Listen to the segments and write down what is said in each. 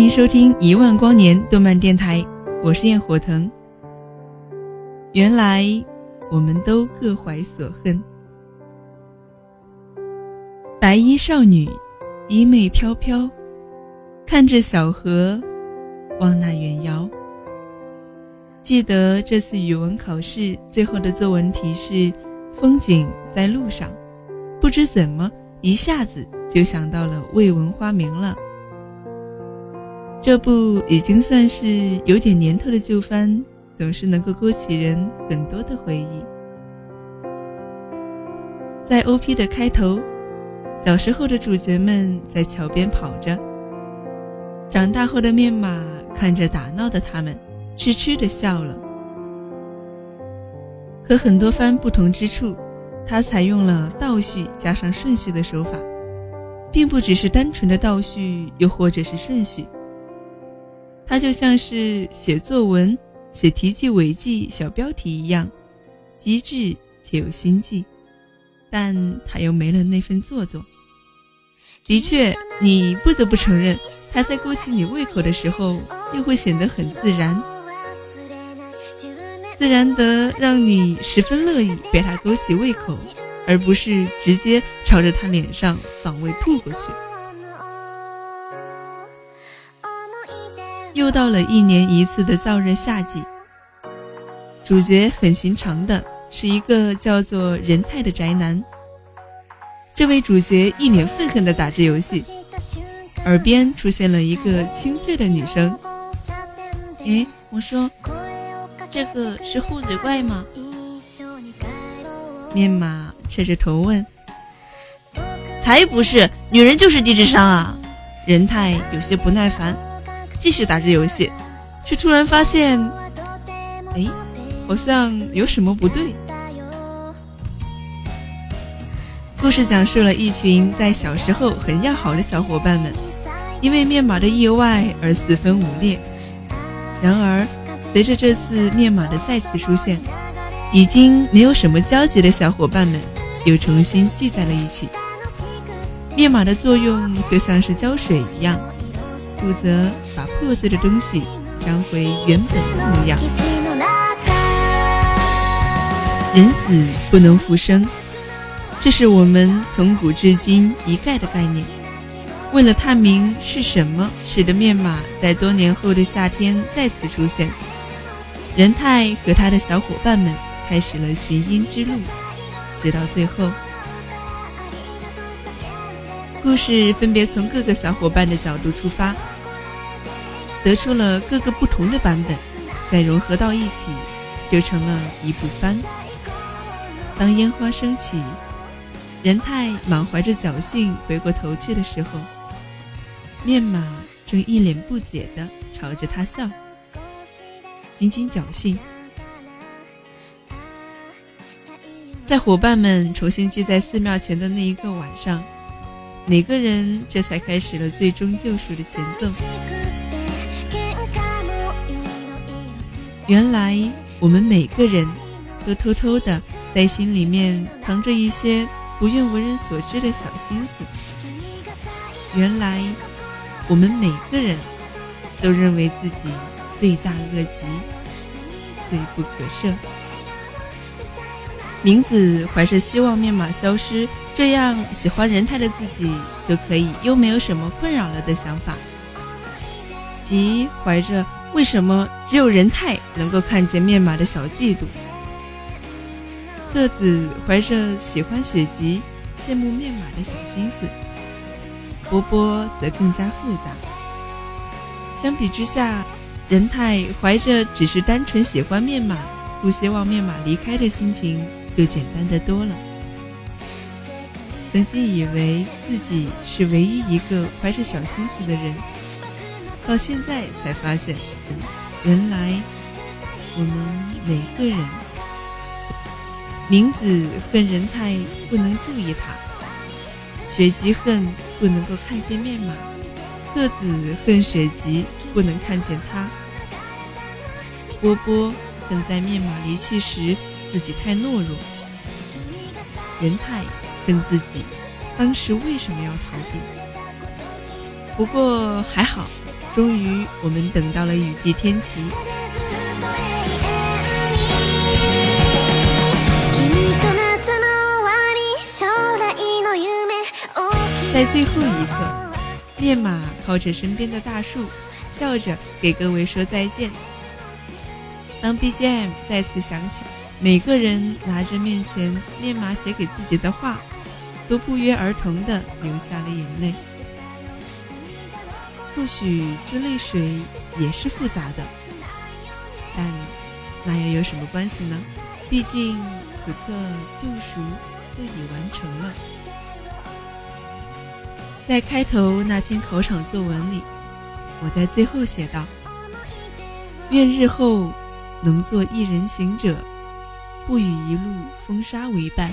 欢迎收听一万光年动漫电台，我是焰火腾。原来我们都各怀所恨。白衣少女，衣袂飘飘，看着小河，望那远遥。记得这次语文考试最后的作文题是“风景在路上”，不知怎么一下子就想到了未闻花名了。这部已经算是有点年头的旧番，总是能够勾起人很多的回忆。在 OP 的开头，小时候的主角们在桥边跑着，长大后的面马看着打闹的他们，痴痴的笑了。和很多番不同之处，它采用了倒叙加上顺序的手法，并不只是单纯的倒叙，又或者是顺序。它就像是写作文、写题记、尾记、小标题一样，机智且有心计，但它又没了那份做作。的确，你不得不承认，它在勾起你胃口的时候，又会显得很自然，自然的让你十分乐意被它勾起胃口，而不是直接朝着他脸上反胃吐过去。又到了一年一次的燥热夏季，主角很寻常的是一个叫做仁泰的宅男。这位主角一脸愤恨的打着游戏，耳边出现了一个清脆的女声：“诶，我说，这个是护嘴怪吗？”面马侧着头问：“才不是，女人就是低智商啊！”仁泰有些不耐烦。继续打着游戏，却突然发现，哎，好像有什么不对。故事讲述了一群在小时候很要好的小伙伴们，因为面码的意外而四分五裂。然而，随着这次面码的再次出现，已经没有什么交集的小伙伴们又重新聚在了一起。面码的作用就像是胶水一样。负责把破碎的东西粘回原本的模样。人死不能复生，这是我们从古至今一概的概念。为了探明是什么使得面马在多年后的夏天再次出现，仁泰和他的小伙伴们开始了寻因之路，直到最后。故事分别从各个小伙伴的角度出发，得出了各个不同的版本，再融合到一起，就成了一部番。当烟花升起，仁泰满怀着侥幸回过头去的时候，面马正一脸不解地朝着他笑，仅仅侥幸。在伙伴们重新聚在寺庙前的那一个晚上。每个人这才开始了最终救赎的前奏。原来我们每个人都偷偷的在心里面藏着一些不愿为人所知的小心思。原来我们每个人都认为自己罪大恶极，罪不可赦。明子怀着希望面码消失。这样喜欢仁泰的自己就可以又没有什么困扰了的想法，即怀着为什么只有仁泰能够看见面马的小嫉妒。特子怀着喜欢雪吉、羡慕面马的小心思。波波则更加复杂。相比之下，仁泰怀着只是单纯喜欢面马，不希望面马离开的心情就简单的多了。曾经以为自己是唯一一个怀着小心思的人，到现在才发现，原来我们每个人，明子恨仁泰不能注意他，雪吉恨不能够看见面马，鹤子恨雪吉不能看见他，波波恨在面马离去时自己太懦弱，仁泰。恨自己当时为什么要逃避？不过还好，终于，我们等到了雨季天晴。在最后一刻，面马靠着身边的大树，笑着给各位说再见。当 BGM 再次响起，每个人拿着面前面马写给自己的话，都不约而同的流下了眼泪。或许这泪水也是复杂的，但那又有什么关系呢？毕竟此刻救赎都已完成了。在开头那篇考场作文里，我在最后写道：“愿日后能做一人行者，不与一路风沙为伴，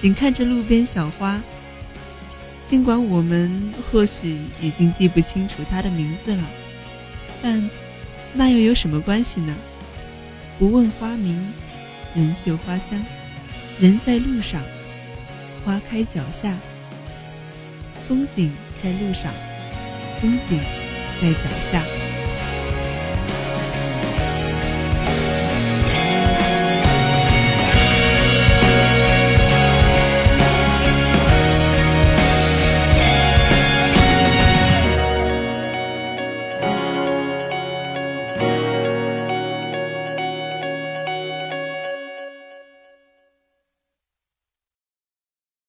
仅看着路边小花。”尽管我们或许已经记不清楚他的名字了，但那又有什么关系呢？不问花名，人嗅花香，人在路上，花开脚下，风景在路上，风景在脚下。